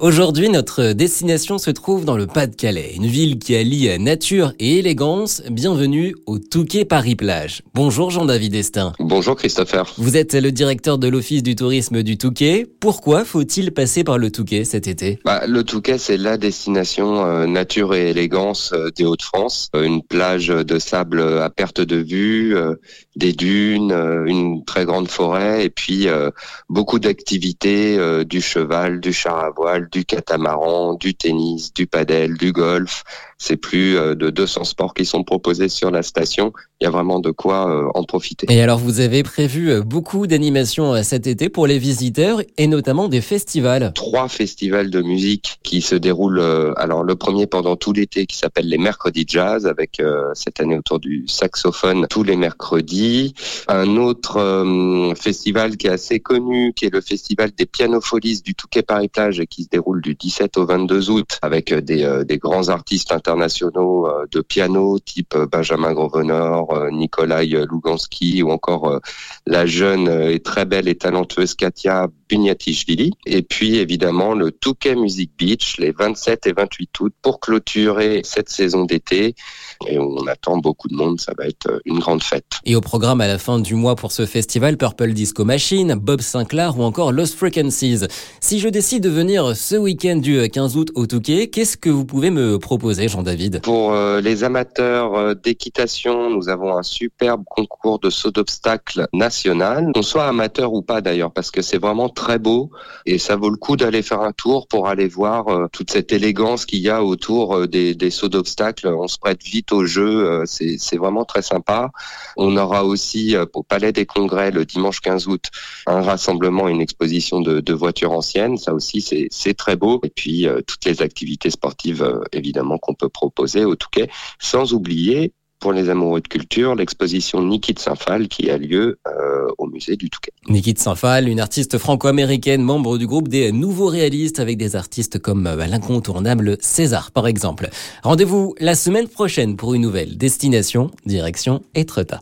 Aujourd'hui, notre destination se trouve dans le Pas-de-Calais, une ville qui allie nature et élégance. Bienvenue au Touquet Paris-Plage. Bonjour Jean-David Destin. Bonjour Christopher. Vous êtes le directeur de l'Office du tourisme du Touquet. Pourquoi faut-il passer par le Touquet cet été? Bah, Le Touquet, c'est la destination euh, nature et élégance euh, des Hauts-de-France. Euh, une plage de sable à perte de vue, des dunes, une très grande forêt et puis beaucoup d'activités, du cheval, du char à voile, du catamaran, du tennis, du padel, du golf. C'est plus euh, de 200 sports qui sont proposés sur la station. Il y a vraiment de quoi euh, en profiter. Et alors, vous avez prévu euh, beaucoup d'animations cet été pour les visiteurs et notamment des festivals. Trois festivals de musique qui se déroulent. Alors, le premier pendant tout l'été qui s'appelle les Mercredis Jazz avec cette année autour du saxophone tous les mercredis. Un autre festival qui est assez connu, qui est le festival des pianofolies du Touquet Paris Plage qui se déroule du 17 au 22 août avec des, euh, des grands artistes internationaux euh, de piano type euh, Benjamin Grosvenor, Nikolai Lugansky ou encore la jeune et très belle et talentueuse Katia Bunyatichvili. Et puis évidemment le Touquet Music Beach les 27 et 28 août pour clôturer cette saison d'été. Et on attend beaucoup de monde, ça va être une grande fête. Et au programme à la fin du mois pour ce festival, Purple Disco Machine, Bob Sinclair ou encore Lost Frequencies. Si je décide de venir ce week-end du 15 août au Touquet. Qu'est-ce que vous pouvez me proposer, Jean-David Pour euh, les amateurs euh, d'équitation, nous avons un superbe concours de saut d'obstacles national. Qu'on soit amateur ou pas d'ailleurs, parce que c'est vraiment très beau et ça vaut le coup d'aller faire un tour pour aller voir euh, toute cette élégance qu'il y a autour des, des sauts d'obstacles. On se prête vite au jeu, c'est vraiment très sympa. On aura aussi au Palais des Congrès le dimanche 15 août un rassemblement, une exposition de, de voitures anciennes. Ça aussi, c'est très beau. Et puis toutes les activités sportives, évidemment, qu'on peut proposer au Touquet, sans oublier pour les amoureux de culture, l'exposition Niki de Saint-Phal qui a lieu euh, au musée du Touquet. Niki de Saint-Phal, une artiste franco-américaine, membre du groupe des Nouveaux Réalistes avec des artistes comme l'incontournable César par exemple. Rendez-vous la semaine prochaine pour une nouvelle destination, direction Etretat.